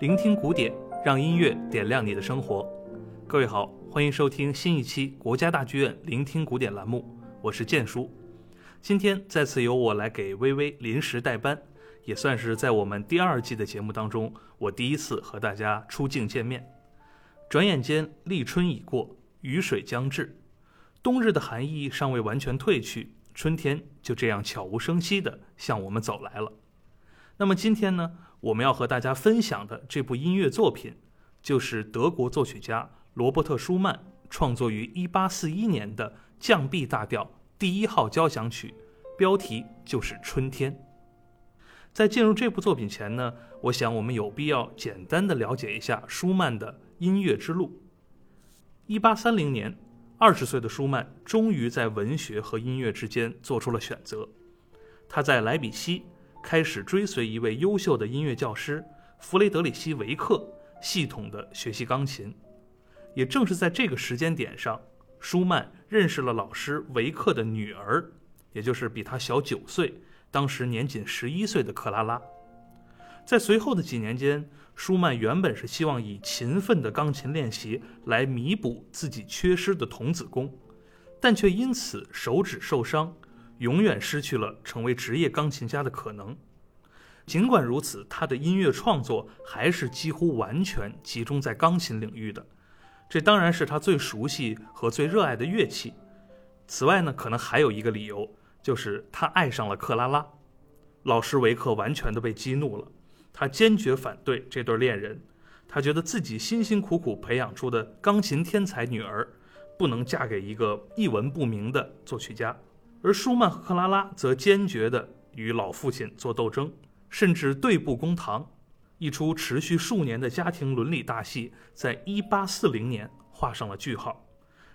聆听古典，让音乐点亮你的生活。各位好，欢迎收听新一期国家大剧院聆听古典栏目，我是建叔。今天再次由我来给微微临时代班，也算是在我们第二季的节目当中，我第一次和大家出镜见面。转眼间，立春已过，雨水将至，冬日的寒意尚未完全褪去，春天就这样悄无声息地向我们走来了。那么今天呢，我们要和大家分享的这部音乐作品，就是德国作曲家罗伯特·舒曼创作于1841年的降 B 大调第一号交响曲，标题就是《春天》。在进入这部作品前呢，我想我们有必要简单的了解一下舒曼的音乐之路。1830年，二十岁的舒曼终于在文学和音乐之间做出了选择，他在莱比锡。开始追随一位优秀的音乐教师弗雷德里希·维克，系统的学习钢琴。也正是在这个时间点上，舒曼认识了老师维克的女儿，也就是比他小九岁、当时年仅十一岁的克拉拉。在随后的几年间，舒曼原本是希望以勤奋的钢琴练习来弥补自己缺失的童子功，但却因此手指受伤。永远失去了成为职业钢琴家的可能。尽管如此，他的音乐创作还是几乎完全集中在钢琴领域的。这当然是他最熟悉和最热爱的乐器。此外呢，可能还有一个理由，就是他爱上了克拉拉。老师维克完全的被激怒了，他坚决反对这对恋人。他觉得自己辛辛苦苦培养出的钢琴天才女儿，不能嫁给一个一文不名的作曲家。而舒曼和克拉拉则坚决地与老父亲做斗争，甚至对簿公堂。一出持续数年的家庭伦理大戏，在1840年画上了句号。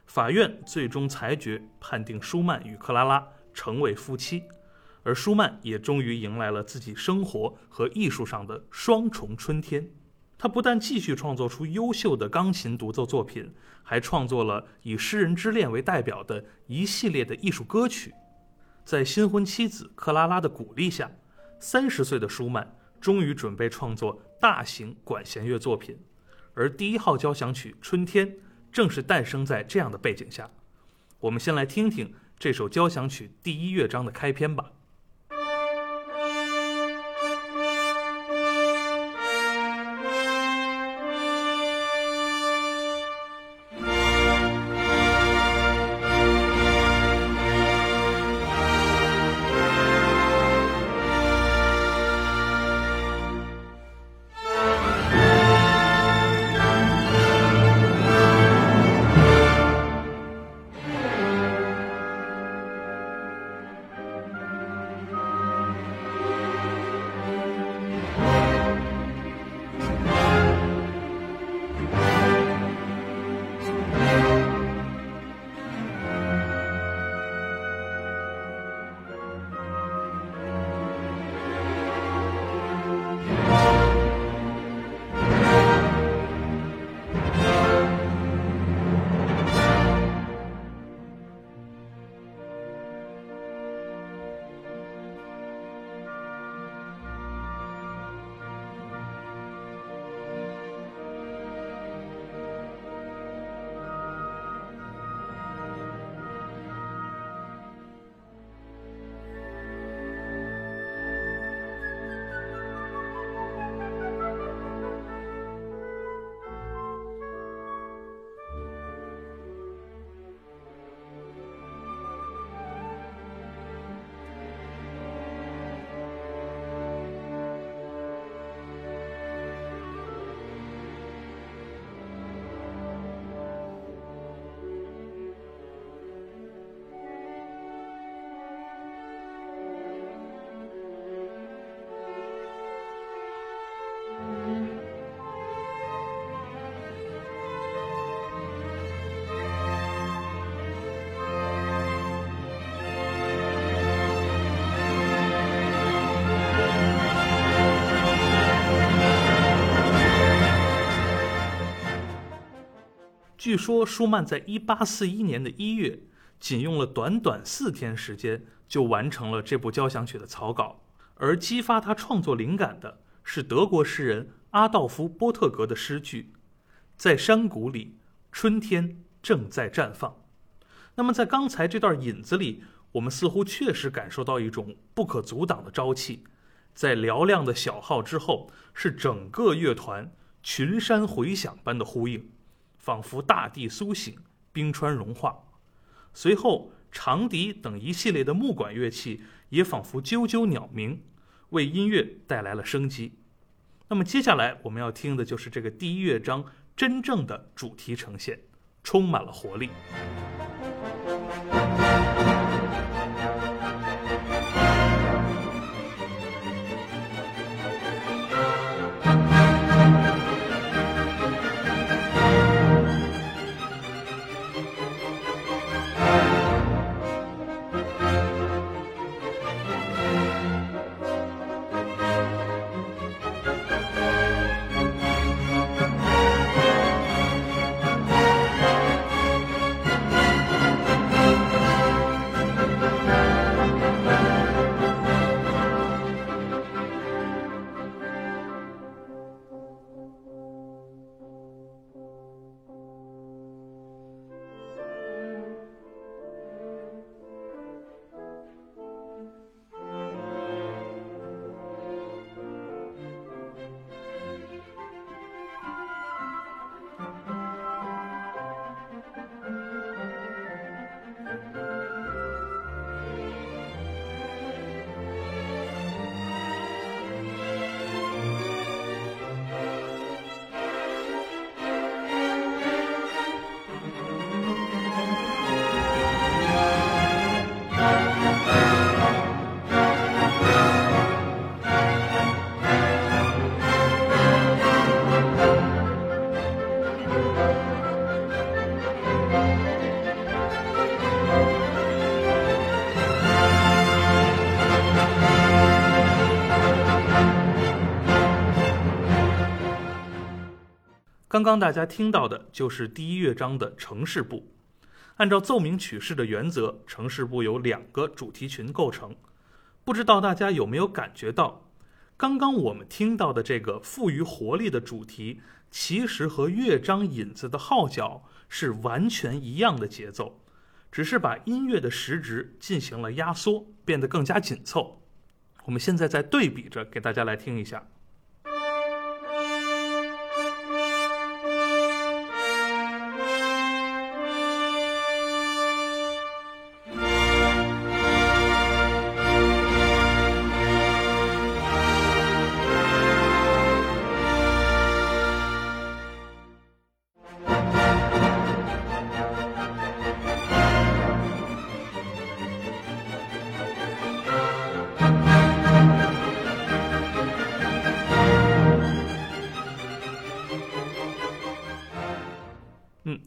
法院最终裁决判定舒曼与克拉拉成为夫妻，而舒曼也终于迎来了自己生活和艺术上的双重春天。他不但继续创作出优秀的钢琴独奏作品，还创作了以诗人之恋为代表的一系列的艺术歌曲。在新婚妻子克拉拉的鼓励下，三十岁的舒曼终于准备创作大型管弦乐作品，而第一号交响曲《春天》正是诞生在这样的背景下。我们先来听听这首交响曲第一乐章的开篇吧。据说舒曼在1841年的一月，仅用了短短四天时间就完成了这部交响曲的草稿。而激发他创作灵感的是德国诗人阿道夫·波特格的诗句：“在山谷里，春天正在绽放。”那么，在刚才这段引子里，我们似乎确实感受到一种不可阻挡的朝气。在嘹亮的小号之后，是整个乐团群山回响般的呼应，仿佛大地苏醒，冰川融化。随后，长笛等一系列的木管乐器也仿佛啾啾鸟鸣，为音乐带来了生机。那么，接下来我们要听的就是这个第一乐章真正的主题呈现，充满了活力。刚刚大家听到的就是第一乐章的城市部。按照奏鸣曲式的原则，城市部由两个主题群构成。不知道大家有没有感觉到，刚刚我们听到的这个富于活力的主题，其实和乐章引子的号角是完全一样的节奏，只是把音乐的时值进行了压缩，变得更加紧凑。我们现在在对比着给大家来听一下。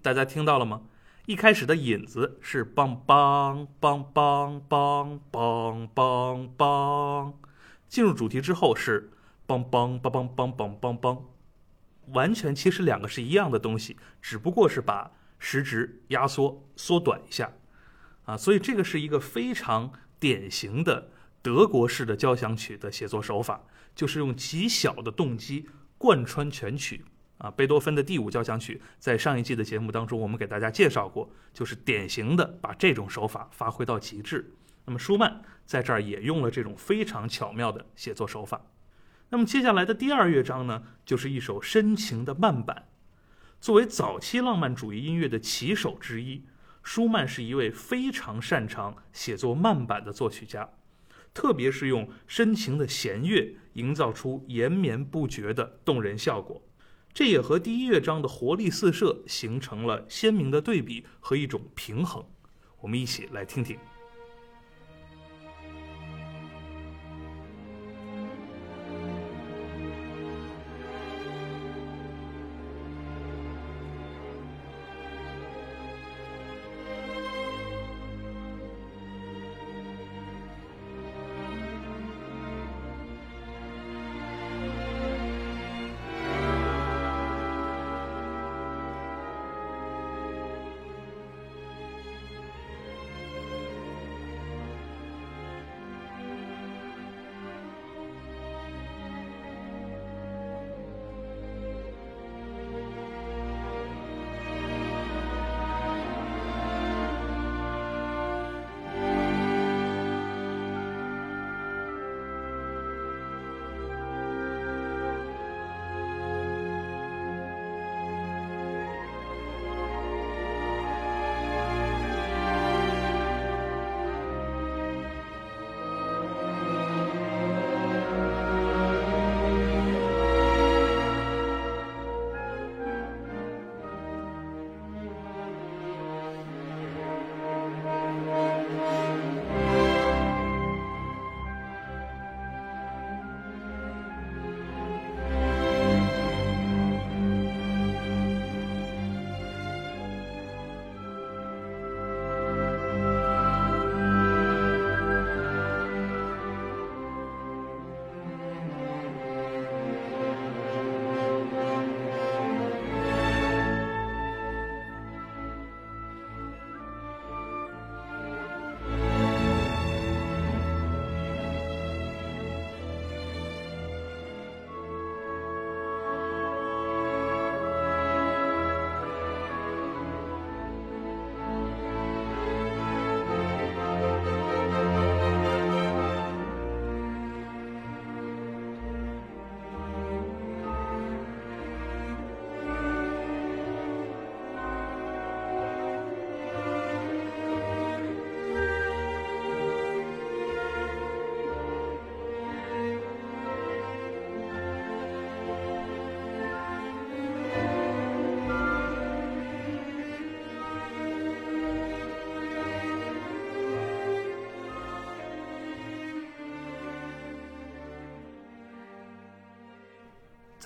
大家听到了吗？一开始的引子是梆梆梆梆梆梆梆梆，进入主题之后是梆梆梆梆梆梆梆梆，完全其实两个是一样的东西，只不过是把时值压缩缩短一下啊，所以这个是一个非常典型的德国式的交响曲的写作手法，就是用极小的动机贯穿全曲。啊，贝多芬的第五交响曲在上一季的节目当中，我们给大家介绍过，就是典型的把这种手法发挥到极致。那么舒曼在这儿也用了这种非常巧妙的写作手法。那么接下来的第二乐章呢，就是一首深情的慢板。作为早期浪漫主义音乐的旗手之一，舒曼是一位非常擅长写作慢板的作曲家，特别是用深情的弦乐营造出延绵不绝的动人效果。这也和第一乐章的活力四射形成了鲜明的对比和一种平衡。我们一起来听听。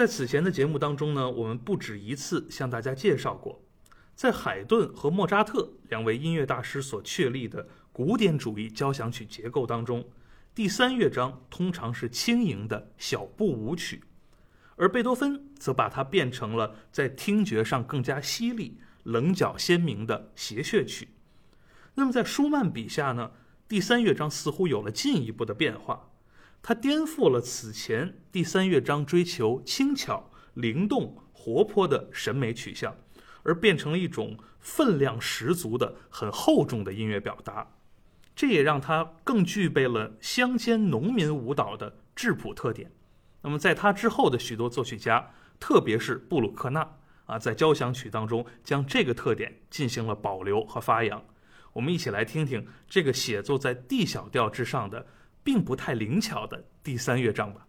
在此前的节目当中呢，我们不止一次向大家介绍过，在海顿和莫扎特两位音乐大师所确立的古典主义交响曲结构当中，第三乐章通常是轻盈的小步舞曲，而贝多芬则把它变成了在听觉上更加犀利、棱角鲜明的谐谑曲。那么在舒曼笔下呢，第三乐章似乎有了进一步的变化，它颠覆了此前第三乐章追求轻巧、灵动、活泼的审美取向，而变成了一种分量十足的、很厚重的音乐表达。这也让它更具备了乡间农民舞蹈的质朴特点。那么在他之后的许多作曲家，特别是布鲁克纳啊，在交响曲当中将这个特点进行了保留和发扬。我们一起来听听这个写作在 D 小调之上的，并不太灵巧的第三乐章吧。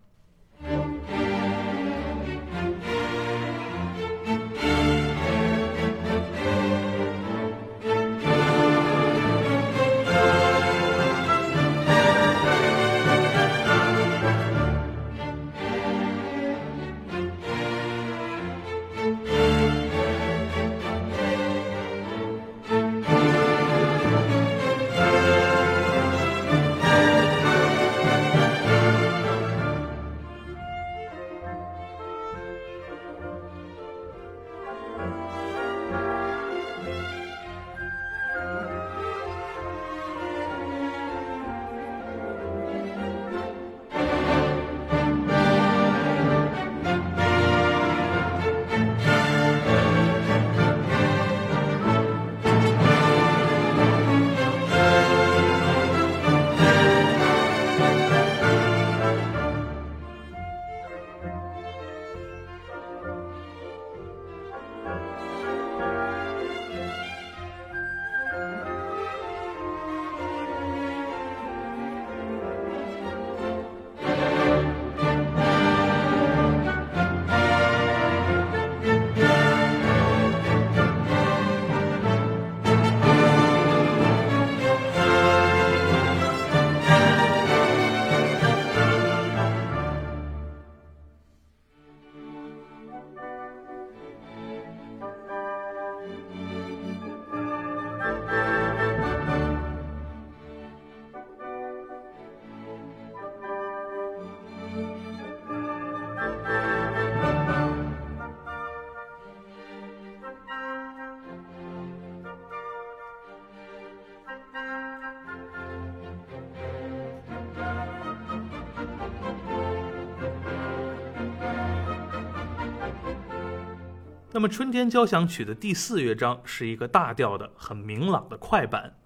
那么，《春天交响曲》的第四乐章是一个大调的、很明朗的快板，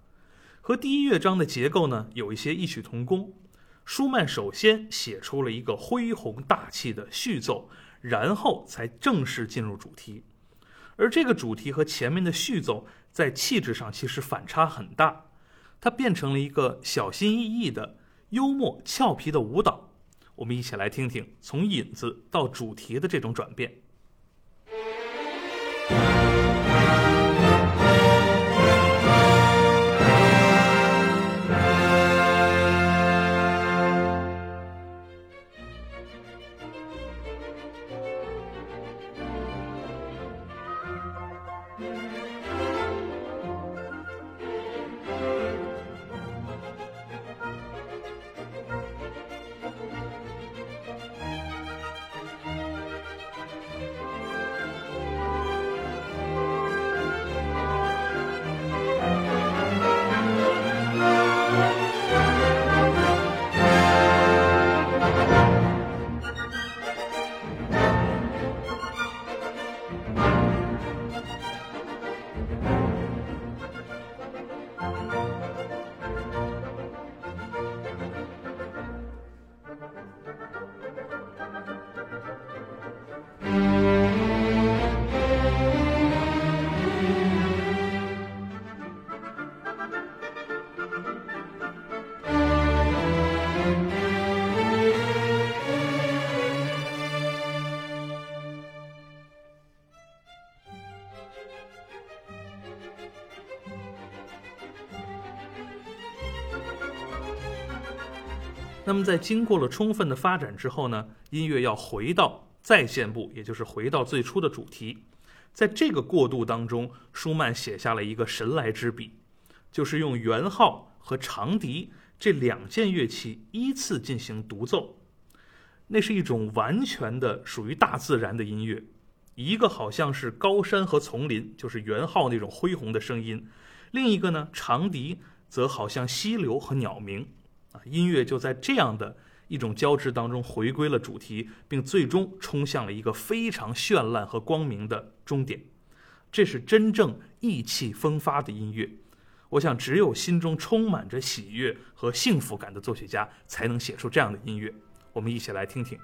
和第一乐章的结构呢有一些异曲同工。舒曼首先写出了一个恢宏大气的序奏，然后才正式进入主题。而这个主题和前面的序奏在气质上其实反差很大，它变成了一个小心翼翼的、幽默俏皮的舞蹈。我们一起来听听从引子到主题的这种转变。在经过了充分的发展之后呢，音乐要回到再现部，也就是回到最初的主题。在这个过渡当中，舒曼写下了一个神来之笔，就是用圆号和长笛这两件乐器依次进行独奏。那是一种完全的属于大自然的音乐，一个好像是高山和丛林，就是圆号那种恢宏的声音；另一个呢，长笛则好像溪流和鸟鸣。音乐就在这样的一种交织当中回归了主题，并最终冲向了一个非常绚烂和光明的终点。这是真正意气风发的音乐。我想，只有心中充满着喜悦和幸福感的作曲家，才能写出这样的音乐。我们一起来听听。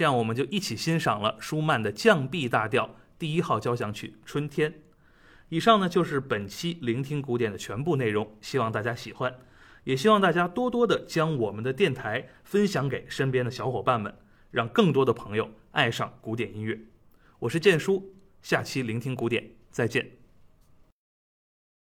这样我们就一起欣赏了舒曼的降 B 大调第一号交响曲《春天》。以上呢就是本期聆听古典的全部内容，希望大家喜欢，也希望大家多多的将我们的电台分享给身边的小伙伴们，让更多的朋友爱上古典音乐。我是建叔，下期聆听古典再见。